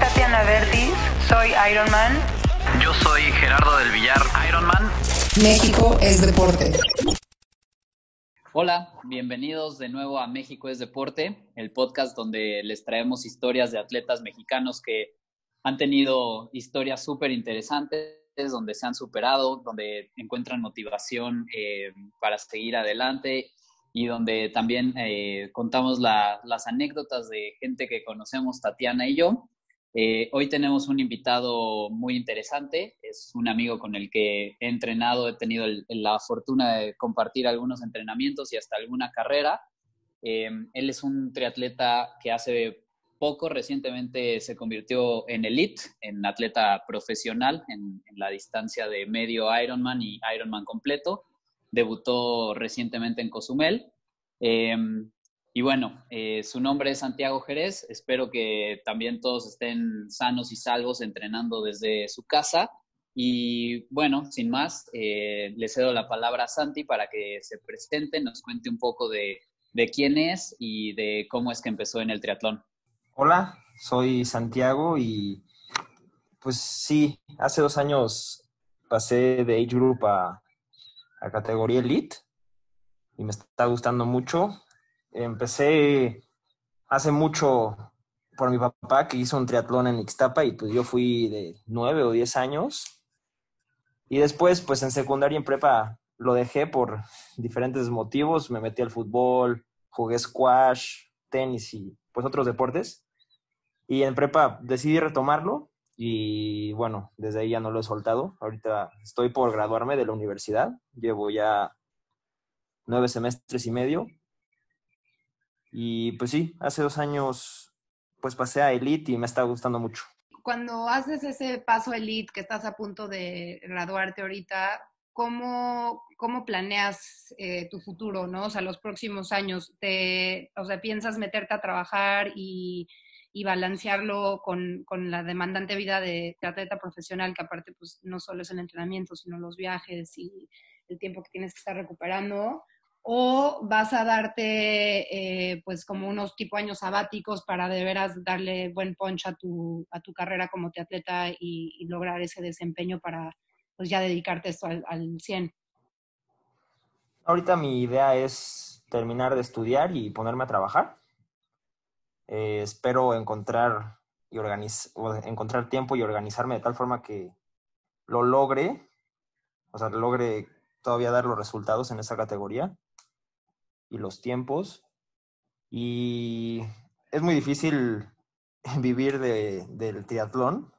Tatiana Verdis, soy Ironman. Yo soy Gerardo del Villar, Ironman. México es deporte. Hola, bienvenidos de nuevo a México es Deporte, el podcast donde les traemos historias de atletas mexicanos que han tenido historias súper interesantes, donde se han superado, donde encuentran motivación eh, para seguir adelante y donde también eh, contamos las anécdotas de gente que conocemos, Tatiana y yo. Eh, hoy tenemos un invitado muy interesante, es un amigo con el que he entrenado, he tenido la fortuna de compartir algunos entrenamientos y hasta alguna carrera. Eh, él es un triatleta que hace poco, recientemente se convirtió en elite, en atleta profesional en, la distancia de medio Ironman y Ironman completo. Debutó recientemente en Cozumel. Eh, y bueno, eh, su nombre es Santiago Jerez. Espero que también todos estén sanos y salvos entrenando desde su casa. Y bueno, sin más, eh, le cedo la palabra a Santi para que se presente, nos cuente un poco de, de quién es y de cómo es que empezó en el triatlón. Hola, soy Santiago y pues sí, hace dos años pasé de Age Group a, a categoría Elite y me está gustando mucho empecé hace mucho por mi papá que hizo un triatlón en Ixtapa y pues yo fui de nueve o diez años. Y después, pues en secundaria y en prepa lo dejé por diferentes motivos. Me metí al fútbol, jugué squash, tenis y pues otros deportes. Y en prepa decidí retomarlo y bueno, desde ahí ya no lo he soltado. Ahorita estoy por graduarme de la universidad. Llevo ya nueve semestres y medio y pues sí, hace dos años pues pasé a Elite y me está gustando mucho. Cuando haces ese paso Elite, que estás a punto de graduarte ahorita, ¿cómo, cómo planeas eh, tu futuro, no? O sea, los próximos años, te, o sea, ¿piensas meterte a trabajar y, y balancearlo con, con, la demandante vida de, de, atleta profesional, que aparte pues no solo es el entrenamiento, sino los viajes y el tiempo que tienes que estar recuperando? O vas a darte eh, pues como unos tipo años sabáticos para de veras darle buen punch a tu, a tu carrera como atleta y, lograr ese desempeño para pues ya dedicarte esto al, al 100? Ahorita mi idea es terminar de estudiar y ponerme a trabajar. Eh, espero encontrar, y encontrar tiempo y organizarme de tal forma que lo logre, o sea, logre todavía dar los resultados en esa categoría y los tiempos. Y es muy difícil vivir de, del triatlón.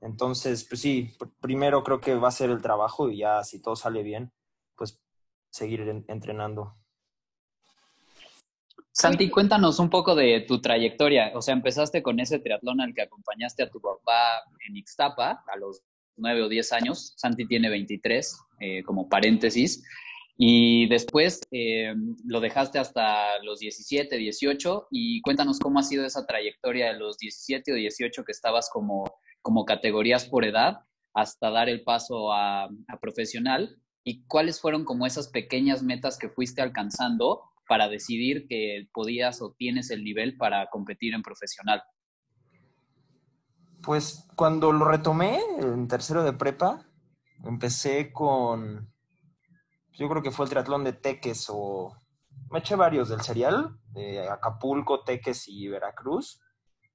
Entonces, pues sí, primero creo que va a ser el trabajo y ya si todo sale bien, pues seguir entrenando. Santi, cuéntanos un poco de tu trayectoria. O sea, empezaste con ese triatlón al que acompañaste a tu papá en Ixtapa a los nueve o diez años. Santi tiene 23, eh, como paréntesis. Y después eh, lo dejaste hasta los 17, 18 y cuéntanos cómo ha sido esa trayectoria de los 17 o 18 que estabas como, como categorías por edad hasta dar el paso a, a profesional y cuáles fueron como esas pequeñas metas que fuiste alcanzando para decidir que podías o tienes el nivel para competir en profesional. Pues cuando lo retomé en tercero de prepa, empecé con yo creo que fue el triatlón de Teques o... Me eché varios del serial, de Acapulco, Teques y Veracruz,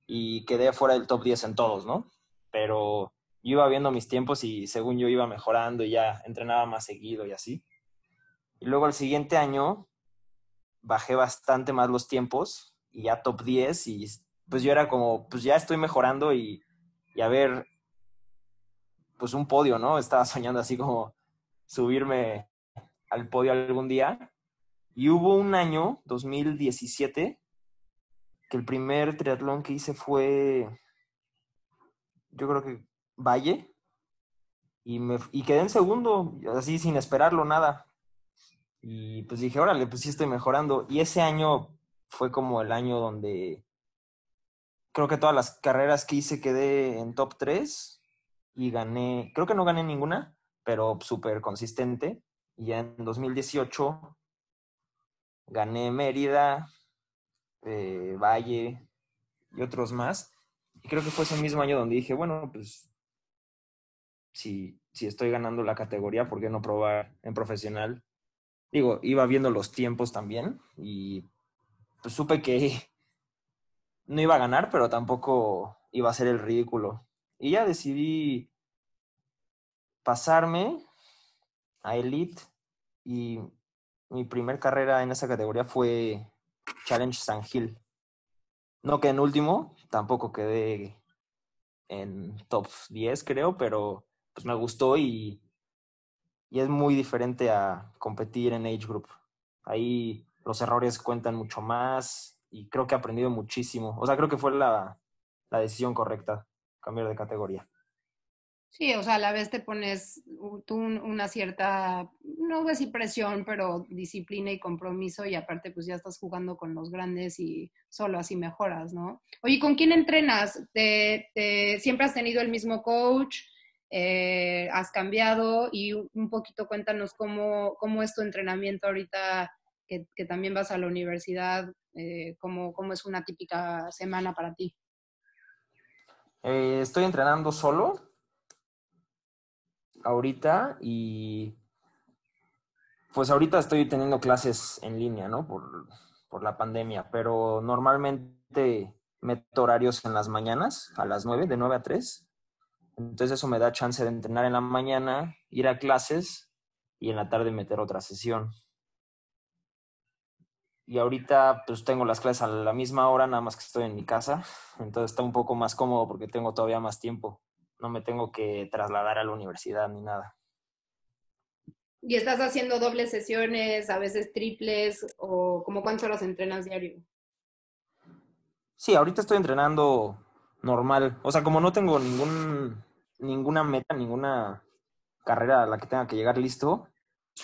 y quedé fuera del top 10 en todos, ¿no? Pero yo iba viendo mis tiempos y según yo iba mejorando y ya entrenaba más seguido y así. Y luego el siguiente año bajé bastante más los tiempos y ya top 10 y pues yo era como, pues ya estoy mejorando y, y a ver, pues un podio, ¿no? Estaba soñando así como subirme al podio algún día. Y hubo un año, 2017, que el primer triatlón que hice fue, yo creo que Valle, y, me, y quedé en segundo, así sin esperarlo nada. Y pues dije, órale, pues sí estoy mejorando. Y ese año fue como el año donde creo que todas las carreras que hice quedé en top 3 y gané, creo que no gané ninguna, pero súper consistente. Y ya en 2018 gané Mérida, eh, Valle y otros más. Y creo que fue ese mismo año donde dije, bueno, pues si, si estoy ganando la categoría, ¿por qué no probar en profesional? Digo, iba viendo los tiempos también y pues supe que no iba a ganar, pero tampoco iba a ser el ridículo. Y ya decidí pasarme a Elite y mi primer carrera en esa categoría fue Challenge San Gil. No quedé en último, tampoco quedé en top 10 creo, pero pues me gustó y, y es muy diferente a competir en Age Group. Ahí los errores cuentan mucho más y creo que he aprendido muchísimo. O sea, creo que fue la, la decisión correcta, cambiar de categoría. Sí, o sea, a la vez te pones tú una cierta, no voy a decir presión, pero disciplina y compromiso y aparte pues ya estás jugando con los grandes y solo así mejoras, ¿no? Oye, ¿con quién entrenas? ¿Te, siempre has tenido el mismo coach? Eh, ¿Has cambiado? Y un poquito cuéntanos cómo, cómo es tu entrenamiento ahorita que, también vas a la universidad, eh, cómo, cómo es una típica semana para ti. Eh, estoy entrenando solo ahorita y pues ahorita estoy teniendo clases en línea, ¿no? Por, por la pandemia, pero normalmente meto horarios en las mañanas, a las 9, de 9 a 3. Entonces eso me da chance de entrenar en la mañana, ir a clases y en la tarde meter otra sesión. Y ahorita pues tengo las clases a la misma hora, nada más que estoy en mi casa. Entonces está un poco más cómodo porque tengo todavía más tiempo no me tengo que trasladar a la universidad ni nada. ¿Y estás haciendo dobles sesiones, a veces triples, o como cuántas horas entrenas diario? Sí, ahorita estoy entrenando normal. O sea, como no tengo ningún, ninguna meta, ninguna carrera a la que tenga que llegar listo,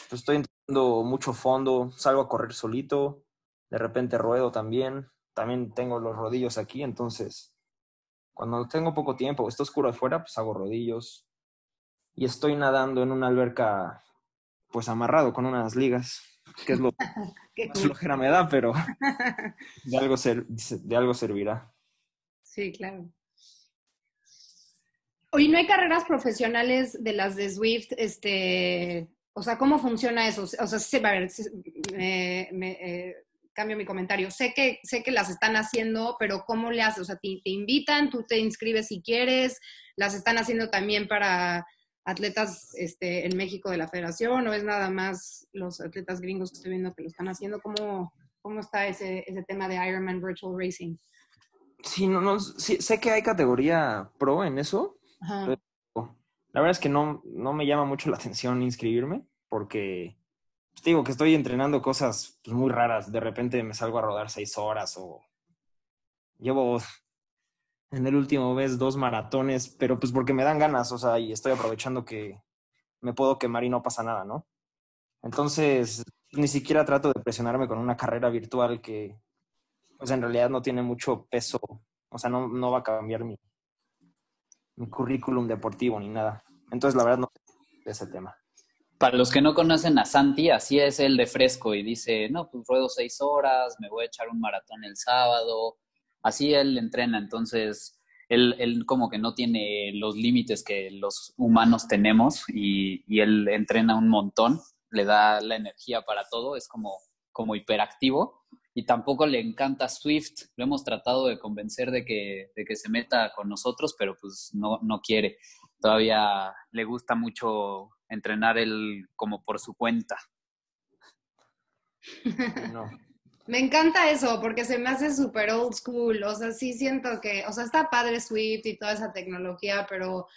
pues estoy entrenando mucho fondo, salgo a correr solito, de repente ruedo también, también tengo los rodillos aquí, entonces cuando tengo poco tiempo, está oscuro afuera, pues hago rodillos. Y estoy nadando en una alberca, pues amarrado con unas ligas, que es lo que flojera me da, pero de algo, ser, de algo servirá. Sí, claro. Oye, ¿no hay carreras profesionales de las de Swift? Este, o sea, ¿cómo funciona eso? O sea, a ver, me, me, eh, cambio mi comentario. Sé que, sé que las están haciendo, pero ¿cómo le haces? O sea, te, invitan, tú te inscribes si quieres, las están haciendo también para atletas este, en México de la federación, o es nada más los atletas gringos que estoy viendo que lo están haciendo. ¿Cómo, cómo está ese, ese tema de Ironman Virtual Racing? Sí, no, no, sé que hay categoría pro en eso. Pero la verdad es que no, no me llama mucho la atención inscribirme porque pues, digo que estoy entrenando cosas pues, muy raras. De repente me salgo a rodar seis horas o llevo en el último mes dos maratones, pero pues porque me dan ganas, o sea, y estoy aprovechando que me puedo quemar y no pasa nada, ¿no? Entonces, ni siquiera trato de presionarme con una carrera virtual que, pues en realidad no tiene mucho peso, o sea, no, no va a cambiar mi, mi currículum deportivo ni nada. Entonces, la verdad, no sé ese tema. Para los que no conocen a Santi, así es él de fresco y dice, no, pues ruedo seis horas, me voy a echar un maratón el sábado. Así él entrena, entonces él, él como que no tiene los límites que los humanos tenemos y, y, él entrena un montón, le da la energía para todo, es como, como hiperactivo y tampoco le encanta Swift. Lo hemos tratado de convencer de que, de que se meta con nosotros, pero pues no, no quiere. Todavía le gusta mucho entrenar él como por su cuenta. Me encanta eso porque se me hace súper old school. O sea, sí siento que, o sea, está padre Swift y toda esa tecnología, pero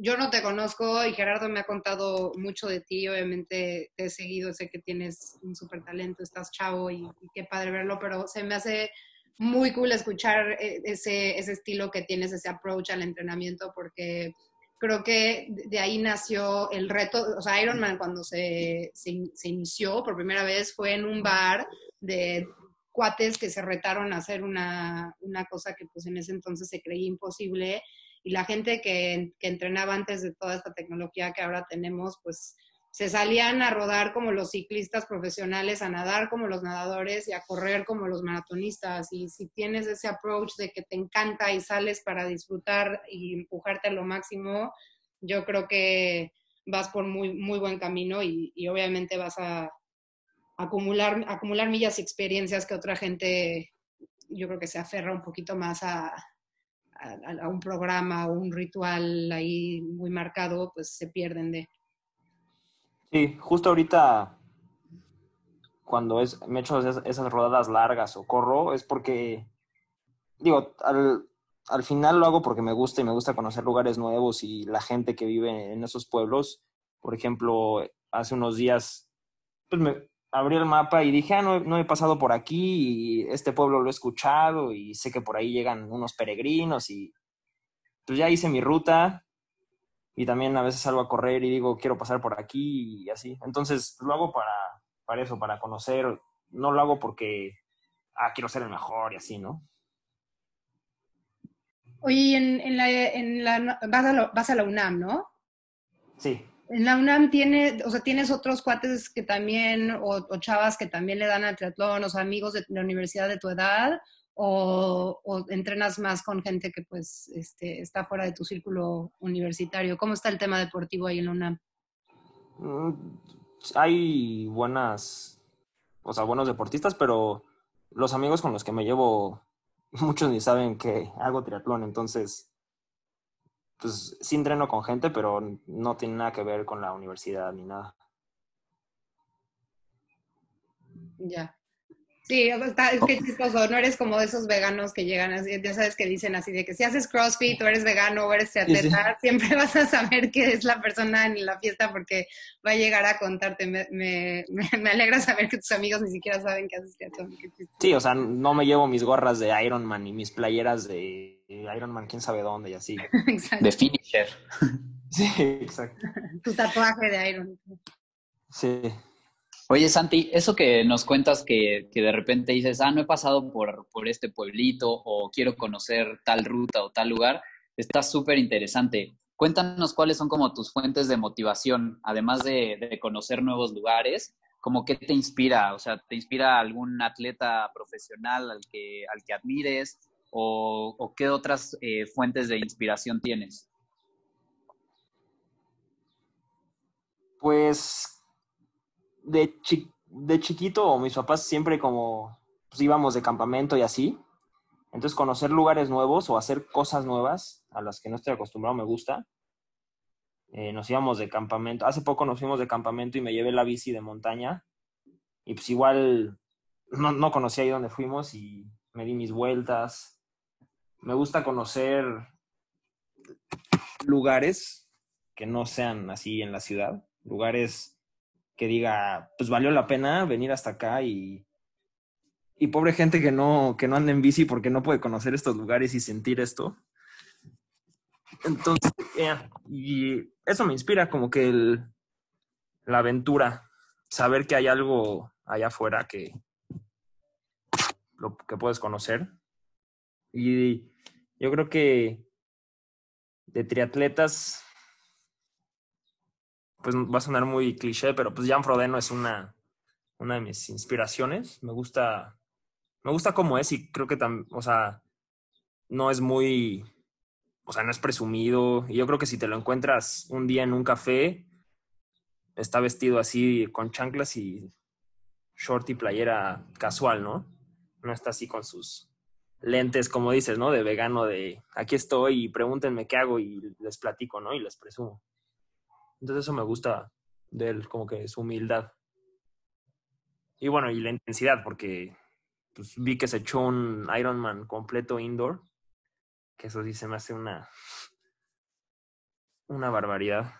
yo no te conozco y Gerardo me ha contado mucho de ti. Obviamente te he seguido, sé que tienes un súper talento, estás chavo y, y, qué padre verlo, pero se me hace muy cool escuchar eh, ese, ese estilo que tienes, ese approach al entrenamiento porque creo que de ahí nació el reto, o sea, Ironman cuando se, se, inició por primera vez fue en un bar de cuates que se retaron a hacer una, una cosa que pues en ese entonces se creía imposible y la gente que, que, entrenaba antes de toda esta tecnología que ahora tenemos, pues se salían a rodar como los ciclistas profesionales, a nadar como los nadadores y a correr como los maratonistas. Y si tienes ese approach de que te encanta y sales para disfrutar y empujarte a lo máximo, yo creo que vas por muy, muy buen camino y, obviamente vas a acumular, acumular millas y experiencias que otra gente, yo creo que se aferra un poquito más a, a, a un programa o un ritual ahí muy marcado, pues se pierden de. Sí, justo ahorita cuando me echo esas, esas rodadas largas o corro, es porque, digo, al, al final lo hago porque me gusta y me gusta conocer lugares nuevos y la gente que vive en esos pueblos. Por ejemplo, hace unos días, pues me abrí el mapa y dije, ah, no, no he pasado por aquí y este pueblo lo he escuchado y sé que por ahí llegan unos peregrinos y pues ya hice mi ruta y también a veces salgo a correr y digo, quiero pasar por aquí y así. Entonces lo hago para, para eso, para conocer, no lo hago porque, ah, quiero ser el mejor y así, ¿no? Oye, en, en la, en la, vas, a la, vas a la UNAM, ¿no? Sí. En la UNAM tiene, o sea, tienes otros cuates que también, o, o chavas que también le dan al triatlón, o sea, amigos de la universidad de tu edad, o, o, entrenas más con gente que pues este, está fuera de tu círculo universitario? ¿Cómo está el tema deportivo ahí en la UNAM? Mm, hay buenas, o sea, buenos deportistas, pero los amigos con los que me llevo, muchos ni saben que hago triatlón, entonces, pues sí entreno con gente, pero no tiene nada que ver con la universidad ni nada. Ya. Sí, está, es que chistoso, no eres como de esos veganos que llegan así, ya sabes que dicen así de que si haces CrossFit o eres vegano o eres triatleta, sí, sí. siempre vas a saber que es la persona en la fiesta porque va a llegar a contarte. Me, me, me alegra saber que tus amigos ni siquiera saben que haces triatlón. Sí, o sea, no me llevo mis gorras de Iron Man y mis playeras de Iron Man, quién sabe dónde y así. Exacto. De finisher. Sí, exacto. tu tatuaje de Iron Man. Sí. Oye, Santi, eso que nos cuentas que, de repente dices, ah, no he pasado por, por este pueblito o quiero conocer tal ruta o tal lugar, está súper interesante. Cuéntanos cuáles son como tus fuentes de motivación, además de, de, conocer nuevos lugares, como qué te inspira, o sea, ¿te inspira algún atleta profesional al que, al que admires o, o qué otras eh, fuentes de inspiración tienes? Pues de, chi de chiquito, mis papás siempre como pues, íbamos de campamento y así. Entonces, conocer lugares nuevos o hacer cosas nuevas a las que no estoy acostumbrado me gusta. Eh, nos íbamos de campamento. Hace poco nos fuimos de campamento y me llevé la bici de montaña. Y pues igual no, no conocía ahí donde fuimos y me di mis vueltas. Me gusta conocer lugares que no sean así en la ciudad. Lugares que diga, pues valió la pena venir hasta acá y, y pobre gente que no, que no anda en bici porque no puede conocer estos lugares y sentir esto. Entonces, yeah, y eso me inspira como que el, la aventura, saber que hay algo allá afuera que, lo, que puedes conocer. Y yo creo que de triatletas pues va a sonar muy cliché, pero pues Jan Frodeno es una, una de mis inspiraciones. Me gusta, me gusta cómo es y creo que también, o sea, no es muy, o sea, no es presumido. Y yo creo que si te lo encuentras un día en un café, está vestido así con chanclas y short y playera casual, ¿no? No está así con sus lentes, como dices, ¿no? De vegano, de aquí estoy y pregúntenme qué hago y les platico, ¿no? Y les presumo. Entonces eso me gusta de él, como que su humildad. Y bueno, y la intensidad, porque pues, vi que se echó un Ironman completo indoor, que eso sí se me hace una, una barbaridad.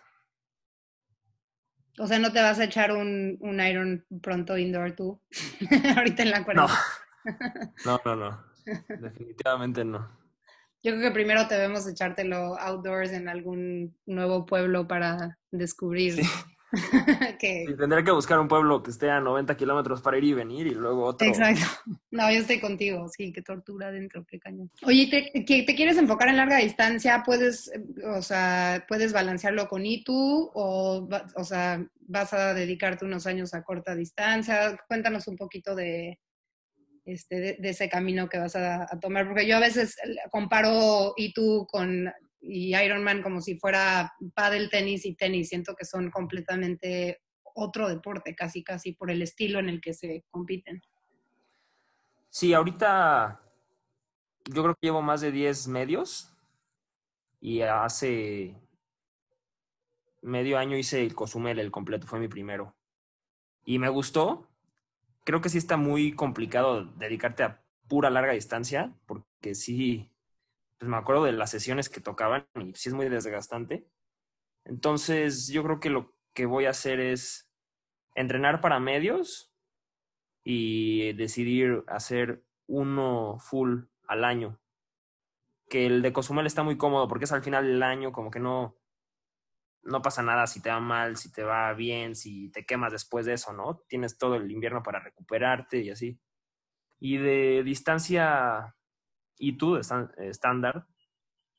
O sea, ¿no te vas a echar un, un Iron pronto indoor tú? Ahorita en la cuarentena. No. no, no, no. Definitivamente no. Yo creo que primero debemos echártelo outdoors en algún nuevo pueblo para descubrir. Sí. que... Tendré que buscar un pueblo que esté a 90 kilómetros para ir y venir y luego otro. Exacto. No, yo estoy contigo. Sí, qué tortura dentro, qué cañón. Oye, ¿te, que te quieres enfocar en larga distancia? ¿Puedes, o sea, puedes balancearlo con ITU o, o sea, vas a dedicarte unos años a corta distancia? Cuéntanos un poquito de, este, de, ese camino que vas a, tomar, porque yo a veces eh, comparo ITU con y Ironman como si fuera pádel, tenis y tenis. Siento que son completamente otro deporte, casi, casi por el estilo en el que se compiten. Sí, ahorita yo creo que llevo más de 10 medios y hace medio año hice el Cozumel, el completo, fue mi primero. Y me gustó. Creo que sí está muy complicado dedicarte a pura larga distancia, porque sí, pues me acuerdo de las sesiones que tocaban y sí es muy desgastante. Entonces, yo creo que lo que voy a hacer es entrenar para medios y decidir hacer uno full al año. Que el de Cozumel está muy cómodo porque es al final del año, como que no, no pasa nada si te va mal, si te va bien, si te quemas después de eso, ¿no? Tienes todo el invierno para recuperarte y así. Y de distancia y tú, estándar,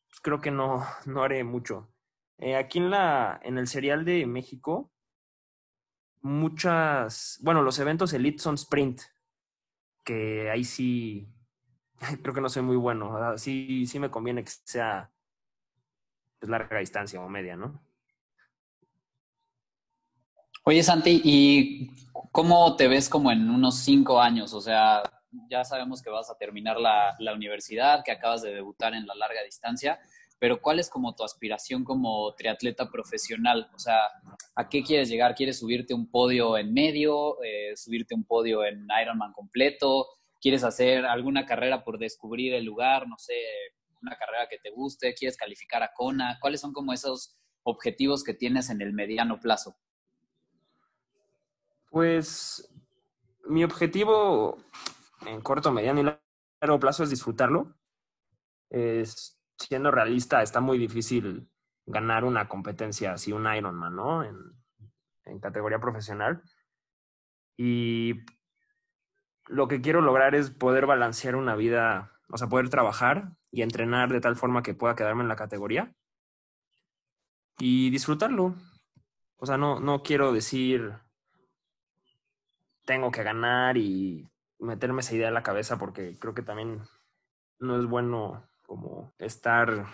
pues creo que no, no haré mucho. Eh, aquí en, la, en el serial de México, muchas, bueno, los eventos elite son sprint, que ahí sí, creo que no soy muy bueno. Sí, sí me conviene que sea pues, larga distancia o media, ¿no? Oye, Santi, ¿y cómo te ves como en unos cinco años? O sea, ya sabemos que vas a terminar la, la universidad, que acabas de debutar en la larga distancia, pero ¿cuál es como tu aspiración como triatleta profesional? O sea, ¿a qué quieres llegar? ¿Quieres subirte un podio en medio, eh, subirte un podio en Ironman completo? ¿Quieres hacer alguna carrera por descubrir el lugar? No sé, una carrera que te guste, ¿quieres calificar a Kona? ¿Cuáles son como esos objetivos que tienes en el mediano plazo? Pues mi objetivo en corto, mediano y largo plazo es disfrutarlo. Es, siendo realista, está muy difícil ganar una competencia así, un Ironman, ¿no? En, categoría profesional. Y lo que quiero lograr es poder balancear una vida, o sea, poder trabajar y entrenar de tal forma que pueda quedarme en la categoría y disfrutarlo. O sea, no, no quiero decir tengo que ganar y meterme esa idea en la cabeza porque creo que también no es bueno como estar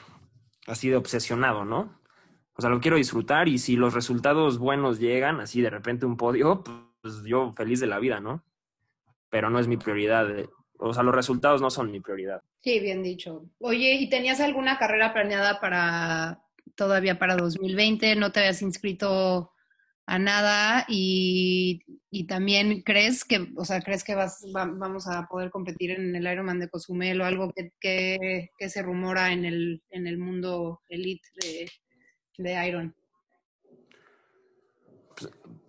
así de obsesionado, ¿no? O sea, lo quiero disfrutar y si los resultados buenos llegan, así de repente un podio, pues yo feliz de la vida, ¿no? Pero no es mi prioridad. eh. O sea, los resultados no son mi prioridad. Sí, bien dicho. Oye, ¿y tenías alguna carrera planeada para todavía para 2020? ¿No te habías inscrito a nada? Y, y también crees que, o sea, crees que vas, va- vamos a poder competir en el Ironman de Cozumel o algo que, que, que se rumora en el, en el mundo elite de, de Iron?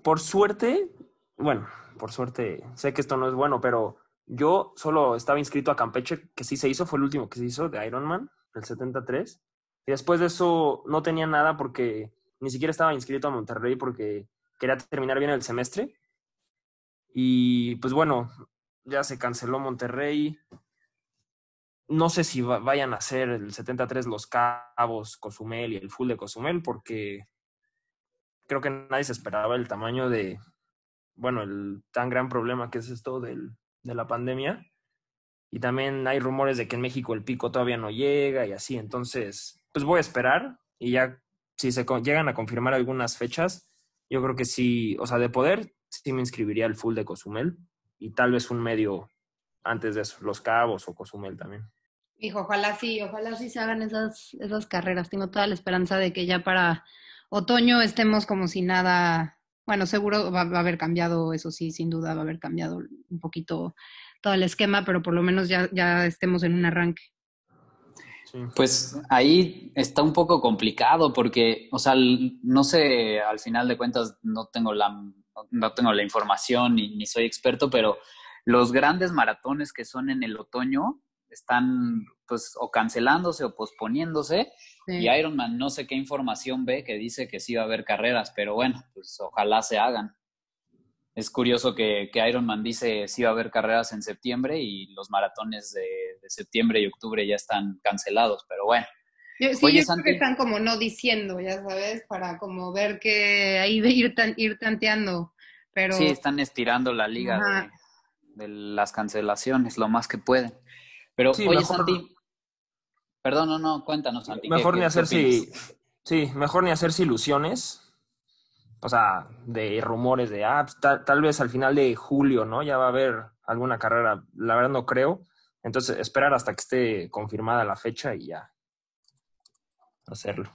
Por suerte, bueno, por suerte, sé que esto no es bueno, pero yo solo estaba inscrito a Campeche, que sí se hizo, fue el último que se hizo de Ironman, el 73. Y después de eso no tenía nada porque ni siquiera estaba inscrito a Monterrey porque quería terminar bien el semestre. Y pues bueno, ya se canceló Monterrey. No sé si va- vayan a hacer el 73 Los Cabos, Cozumel y el full de Cozumel porque creo que nadie se esperaba el tamaño de, bueno, el tan gran problema que es esto del, de la pandemia. Y también hay rumores de que en México el pico todavía no llega y así. Entonces, pues voy a esperar y ya si se llegan a confirmar algunas fechas, yo creo que sí, o sea, de poder, sí me inscribiría al full de Cozumel y tal vez un medio antes de eso, Los Cabos o Cozumel también. Hijo, ojalá sí, ojalá sí se hagan esas, esas carreras. Tengo toda la esperanza de que ya para otoño estemos como si nada, bueno, seguro va, va a haber cambiado, eso sí, sin duda va a haber cambiado un poquito todo el esquema, pero por lo menos ya, ya estemos en un arranque. Sí. Pues ahí está un poco complicado porque, o sea, no sé, al final de cuentas no tengo la, no tengo la información ni, ni soy experto, pero los grandes maratones que son en el otoño están pues o cancelándose o posponiéndose. Y Ironman no sé qué información ve que dice que sí va a haber carreras, pero bueno, pues ojalá se hagan. Es curioso que, que Ironman dice sí va a haber carreras en septiembre y los maratones de, septiembre y octubre ya están cancelados, pero bueno. Yo, sí, yo creo que están como no diciendo, ya sabes, para como ver que ahí ir, ir tanteando. Pero... Sí, están estirando la liga de, las cancelaciones lo más que pueden. Pero oye, Santi, perdón, no, no, cuéntanos, Santi. Mejor ni hacerse, sí, mejor ni hacerse ilusiones. O sea, de rumores de, ah, pues, tal, vez al final de julio, ¿no? Ya va a haber alguna carrera. La verdad no creo. Entonces, esperar hasta que esté confirmada la fecha y ya hacerlo.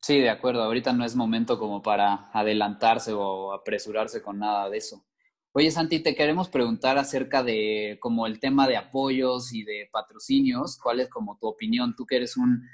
Sí, de acuerdo. Ahorita no es momento como para adelantarse o apresurarse con nada de eso. Oye, Santi, te queremos preguntar acerca de como el tema de apoyos y de patrocinios. ¿Cuál es como tu opinión? Tú que eres un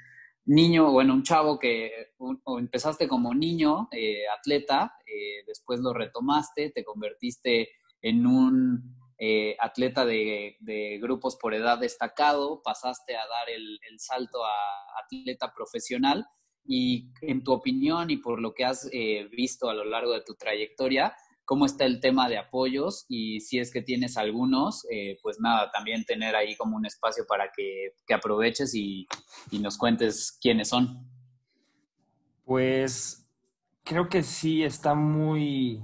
niño, bueno, un chavo que o empezaste como niño eh, atleta, eh, después lo retomaste, te convertiste en un eh, atleta de, grupos por edad destacado, pasaste a dar el salto a atleta profesional y en tu opinión y por lo que has eh, visto a lo largo de tu trayectoria, ¿cómo está el tema de apoyos? Y si es que tienes algunos, eh, pues nada, también tener ahí como un espacio para que, aproveches y, nos cuentes quiénes son. Pues creo que sí está muy,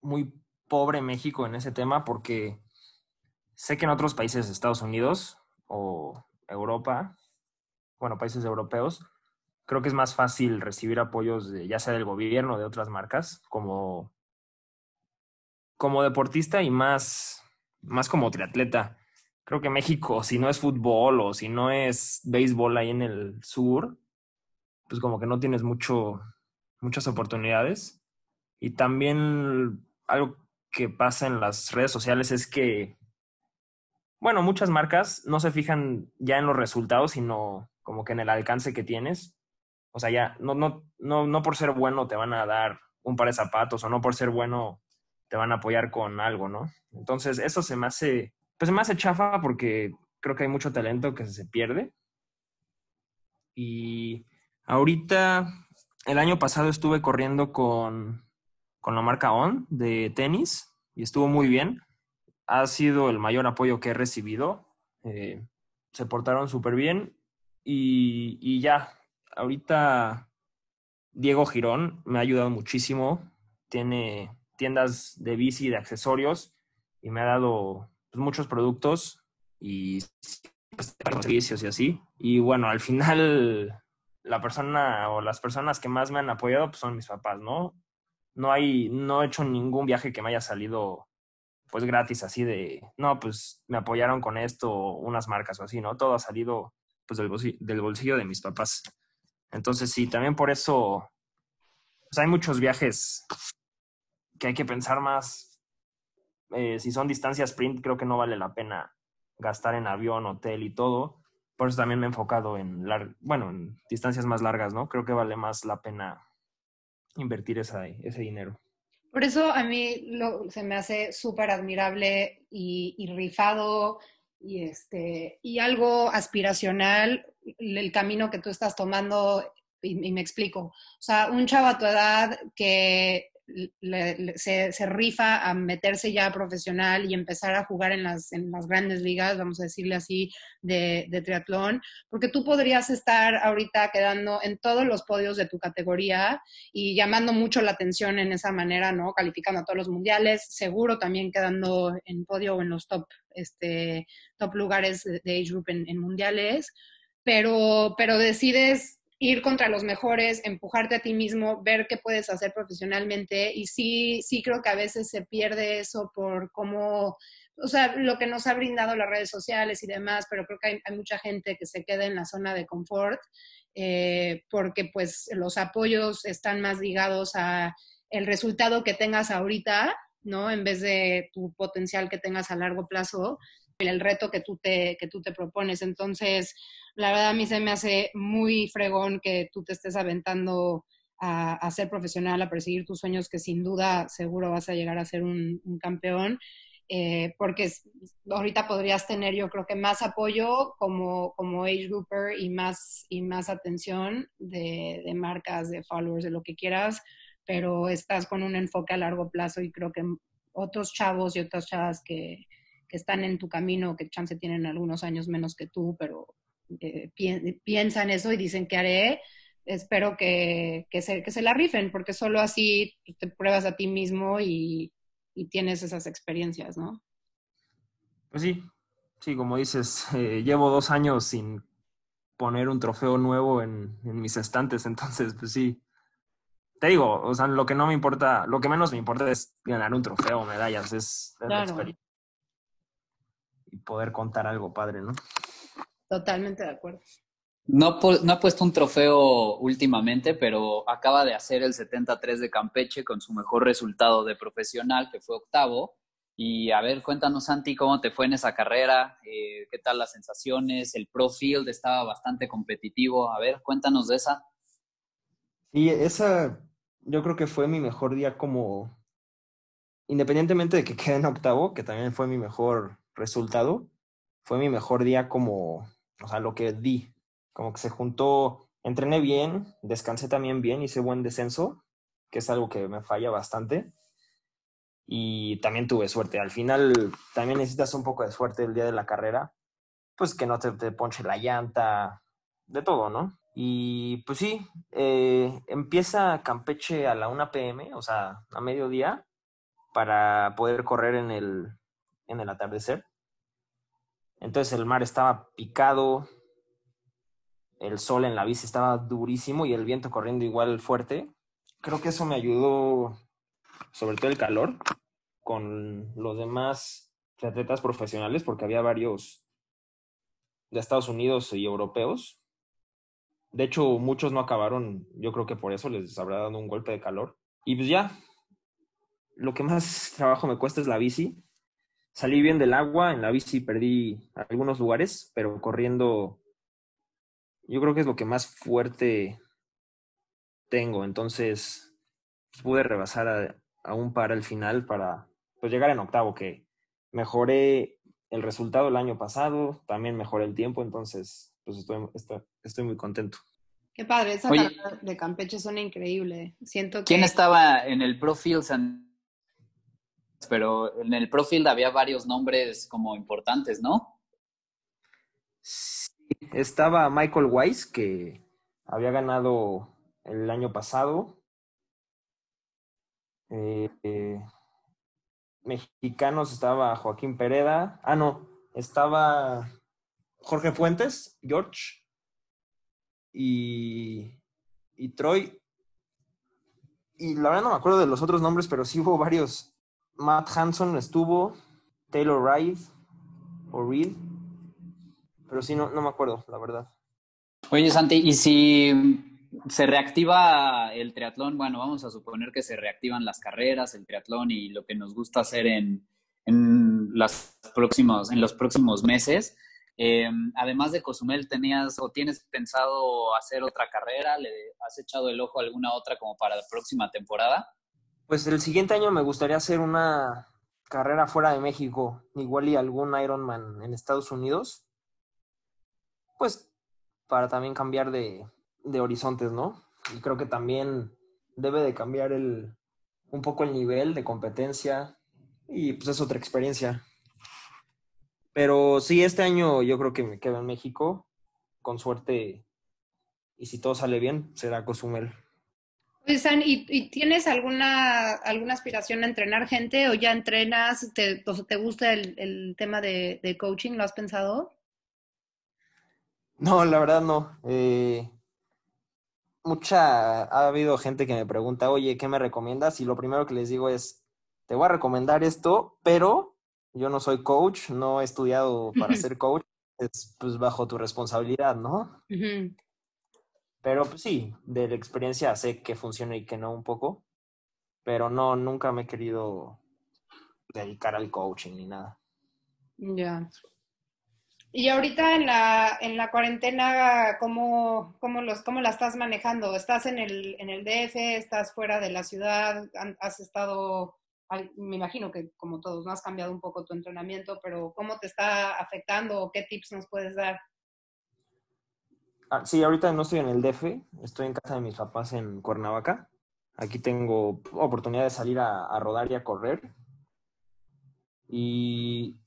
muy pobre México en ese tema porque sé que en otros países, Estados Unidos o Europa, bueno, países europeos, creo que es más fácil recibir apoyos de, ya sea del gobierno o de otras marcas como, como deportista y más, más como triatleta. Creo que México, si no es fútbol o si no es béisbol ahí en el sur, pues como que no tienes mucho, muchas oportunidades. Y también algo que pasa en las redes sociales es que, bueno, muchas marcas no se fijan ya en los resultados, sino como que en el alcance que tienes. O sea, ya no, no, no, no por ser bueno te van a dar un par de zapatos o no por ser bueno te van a apoyar con algo, ¿no? Entonces, eso se me hace, pues se me hace chafa porque creo que hay mucho talento que se pierde. Y ahorita, el año pasado estuve corriendo con, con la marca On de tenis y estuvo muy bien. Ha sido el mayor apoyo que he recibido. Eh, se portaron súper bien y, y ya, ahorita Diego Girón me ha ayudado muchísimo. Tiene tiendas de bici, de accesorios y me ha dado pues, muchos productos y servicios y así. Y bueno, al final la persona o las personas que más me han apoyado pues, son mis papás, ¿no? No hay, no he hecho ningún viaje que me haya salido pues gratis así de, no, pues me apoyaron con esto, unas marcas o así, ¿no? Todo ha salido pues del bolsillo de mis papás. Entonces, sí, también por eso pues, hay muchos viajes que hay que pensar más. Eh, si son distancias sprint, creo que no vale la pena gastar en avión, hotel y todo. Por eso también me he enfocado en, bueno, en distancias más largas, ¿no? Creo que vale más la pena invertir esa, ese dinero. Por eso a mí se me hace súper admirable y, y, rifado y, este, y algo aspiracional el camino que tú estás tomando y, me explico. O sea, un chavo a tu edad que se, rifa a meterse ya profesional y empezar a jugar en las, en las grandes ligas, vamos a decirle así, de, triatlón, porque tú podrías estar ahorita quedando en todos los podios de tu categoría y llamando mucho la atención en esa manera, ¿no? Calificando a todos los mundiales, seguro también quedando en podio o en los top, este, top lugares de age group en, en mundiales pero, pero decides ir contra los mejores, empujarte a ti mismo, ver qué puedes hacer profesionalmente y sí, sí creo que a veces se pierde eso por cómo, o sea, lo que nos ha brindado las redes sociales y demás, pero creo que hay, mucha gente que se queda en la zona de confort eh, porque pues los apoyos están más ligados a el resultado que tengas ahorita, ¿no? En vez de tu potencial que tengas a largo plazo el reto que tú te, que tú te propones. Entonces, la verdad a mí se me hace muy fregón que tú te estés aventando a, ser profesional, a perseguir tus sueños, que sin duda seguro vas a llegar a ser un, campeón. eh, porque ahorita podrías tener yo creo que más apoyo como, como age grouper y más, y más atención de, de marcas, de followers, de lo que quieras, pero estás con un enfoque a largo plazo y creo que otros chavos y otras chavas que, que están en tu camino, que chance tienen algunos años menos que tú, pero eh, pi- piensan eso y dicen que haré, espero que, que, se, que se la rifen, porque solo así te pruebas a ti mismo y, y tienes esas experiencias, ¿no? Pues sí, sí, como dices, eh, llevo dos años sin poner un trofeo nuevo en, en mis estantes, entonces, pues sí. Te digo, o sea, lo que no me importa, lo que menos me importa es ganar un trofeo o medallas, es, es la experiencia. Y poder contar algo padre, ¿no? Totalmente de acuerdo. No, ha pu- no ha puesto un trofeo últimamente, pero acaba de hacer el 73 de Campeche con su mejor resultado de profesional, que fue octavo. Y a ver, cuéntanos, Santi, cómo te fue en esa carrera, Eh, qué tal las sensaciones, el Pro Field estaba bastante competitivo. A ver, cuéntanos de esa. Sí, esa yo creo que fue mi mejor día como, independientemente de que quede en octavo, que también fue mi mejor resultado, fue mi mejor día como, o sea, lo que di, como que se juntó, entrené bien, descansé también bien, hice buen descenso, que es algo que me falla bastante, y también tuve suerte. Al final también necesitas un poco de suerte el día de la carrera, pues que no te, te ponche la llanta, de todo, ¿no? Y pues sí, eh, empieza Campeche a la 1 pm, o sea, a mediodía, para poder correr en el, en el atardecer. Entonces el mar estaba picado, el sol en la bici estaba durísimo y el viento corriendo igual fuerte. Creo que eso me ayudó, sobre todo el calor, con los demás atletas profesionales, porque había varios de Estados Unidos y europeos. De hecho, muchos no acabaron, yo creo que por eso les habrá dado un golpe de calor. Y pues ya, lo que más trabajo me cuesta es la bici. Salí bien del agua, en la bici perdí algunos lugares, pero corriendo yo creo que es lo que más fuerte tengo. Entonces pues, pude rebasar a, a un par al final para pues, llegar en octavo, que mejoré el resultado el año pasado, también mejoré el tiempo, entonces pues estoy, estoy, estoy muy contento. Qué padre, esa Oye. carrera de Campeche suena increíble. Siento que... ¿Quién estaba en el Pro Field, San- Pero en el Pro Field había varios nombres como importantes, ¿no? Sí, estaba Michael Weiss, que había ganado el año pasado. Eh, eh, mexicanos estaba Joaquín Pereda. Ah, no, estaba Jorge Fuentes, George y, y Troy. Y la verdad no me acuerdo de los otros nombres, pero sí hubo varios. Matt Hanson estuvo, Taylor Reid o Reed. Pero sí, no, no me acuerdo, la verdad. Oye, Santi, ¿y si se reactiva el triatlón? Bueno, vamos a suponer que se reactivan las carreras, el triatlón y lo que nos gusta hacer en, en, las próximos, en los próximos meses. Eh, además de Cozumel, ¿tenías o tienes pensado hacer otra carrera? ¿Le has echado el ojo a alguna otra como para la próxima temporada? Pues el siguiente año me gustaría hacer una carrera fuera de México, igual y algún Ironman en Estados Unidos. Pues para también cambiar de, de horizontes, ¿no? Y creo que también debe de cambiar el, un poco el nivel de competencia y pues es otra experiencia. Pero sí, este año yo creo que me quedo en México, con suerte, y si todo sale bien, será Cozumel. Oye, San, ¿y, y tienes alguna, alguna aspiración a entrenar gente o ya entrenas? ¿Te, o sea, ¿te gusta el, el tema de, de coaching? ¿Lo has pensado? No, la verdad no. Eh, mucha, ha habido gente que me pregunta, oye, ¿qué me recomiendas? Y lo primero que les digo es, te voy a recomendar esto, pero yo no soy coach, no he estudiado para ser coach, es pues bajo tu responsabilidad, ¿no? Ujú. Pero pues sí, de la experiencia sé que funciona y que no un poco, pero no, nunca me he querido dedicar al coaching ni nada. Ya. Y ahorita en la, en la cuarentena, ¿cómo, cómo, los, ¿cómo la estás manejando? ¿Estás en el, en el DF? ¿Estás fuera de la ciudad? ¿Han- ¿Has estado me imagino que como todos, ¿no? Has cambiado un poco tu entrenamiento, pero ¿cómo te está afectando qué tips nos puedes dar? Ah, sí, ahorita no estoy en el DF, estoy en casa de mis papás en Cuernavaca. Aquí tengo oportunidad de salir a, rodar y a correr. Y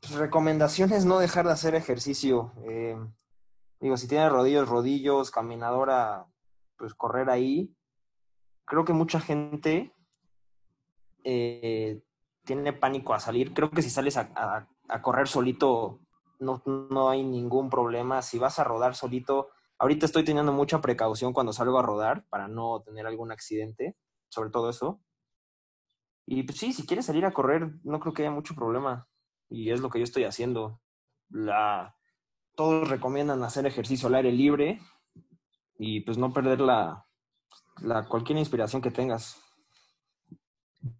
pues, recomendaciones no dejar de hacer ejercicio. Eh, digo, si tienes rodillos, rodillos, caminadora, pues correr ahí. Creo que mucha gente eh, tiene pánico a salir. Creo que si sales a, correr solito no, no, hay ningún problema. Si vas a rodar solito, ahorita estoy teniendo mucha precaución cuando salgo a rodar para no tener algún accidente, sobre todo eso. Y pues sí, si quieres salir a correr, no creo que haya mucho problema. Y es lo que yo estoy haciendo. La, todos recomiendan hacer ejercicio al aire libre y pues no perder la, la cualquier inspiración que tengas.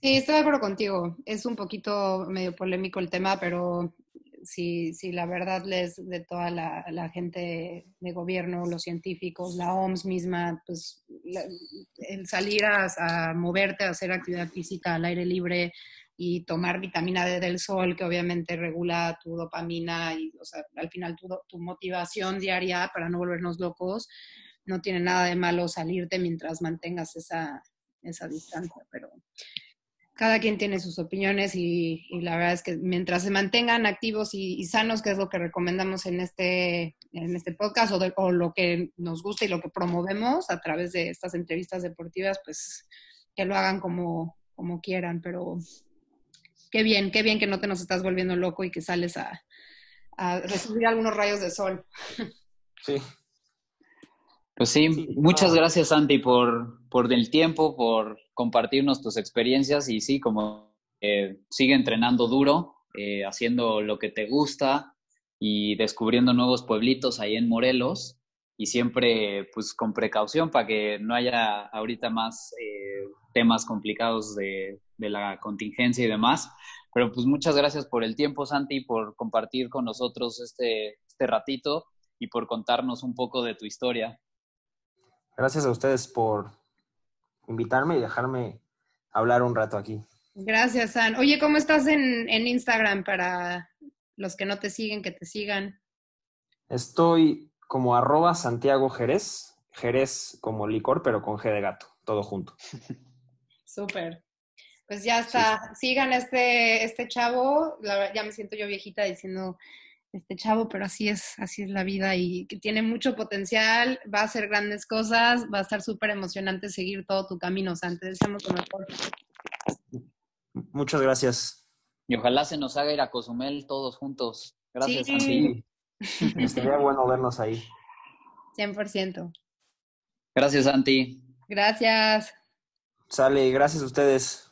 Sí, estoy de acuerdo contigo. Es un poquito medio polémico el tema, pero si, si la verdad les de toda la, gente de gobierno, los científicos, la OMS misma, pues el salir a, moverte, a hacer actividad física al aire libre y tomar vitamina D del sol, que obviamente regula tu dopamina y, o sea, al final tu, tu motivación diaria para no volvernos locos, no tiene nada de malo salirte mientras mantengas esa, esa distancia, pero cada quien tiene sus opiniones y, la verdad es que mientras se mantengan activos y, sanos, que es lo que recomendamos en este, en este podcast o, o, lo que nos gusta y lo que promovemos a través de estas entrevistas deportivas, pues que lo hagan como, como quieran, pero qué bien, qué bien que no te nos estás volviendo loco y que sales a, a recibir algunos rayos de sol. Sí, pues sí, muchas gracias Santi por, por el tiempo, por compartirnos tus experiencias y sí, como eh, sigue entrenando duro, eh, haciendo lo que te gusta y descubriendo nuevos pueblitos ahí en Morelos y siempre pues con precaución para que no haya ahorita más eh, temas complicados de, de la contingencia y demás. Pero pues muchas gracias por el tiempo Santi, por compartir con nosotros este, este ratito y por contarnos un poco de tu historia. Gracias a ustedes por invitarme y dejarme hablar un rato aquí. Gracias, San. Oye, ¿cómo estás en, Instagram para los que no te siguen, que te sigan? Estoy como arroba Santiago Jerez, Jerez como licor, pero con G de gato, todo junto. Súper. Pues ya está. Sigan a este, este chavo. ya me siento yo viejita diciendo este chavo, pero así es, así es la vida y que tiene mucho potencial, va a hacer grandes cosas, va a estar súper emocionante seguir todo tu camino, o sea, te deseamos lo mejor. Muchas gracias. Y ojalá se nos haga ir a Cozumel todos juntos. Gracias, sí. Santi. Estaría bueno vernos ahí. 100%. Gracias, Santi. Gracias. Sale, gracias a ustedes.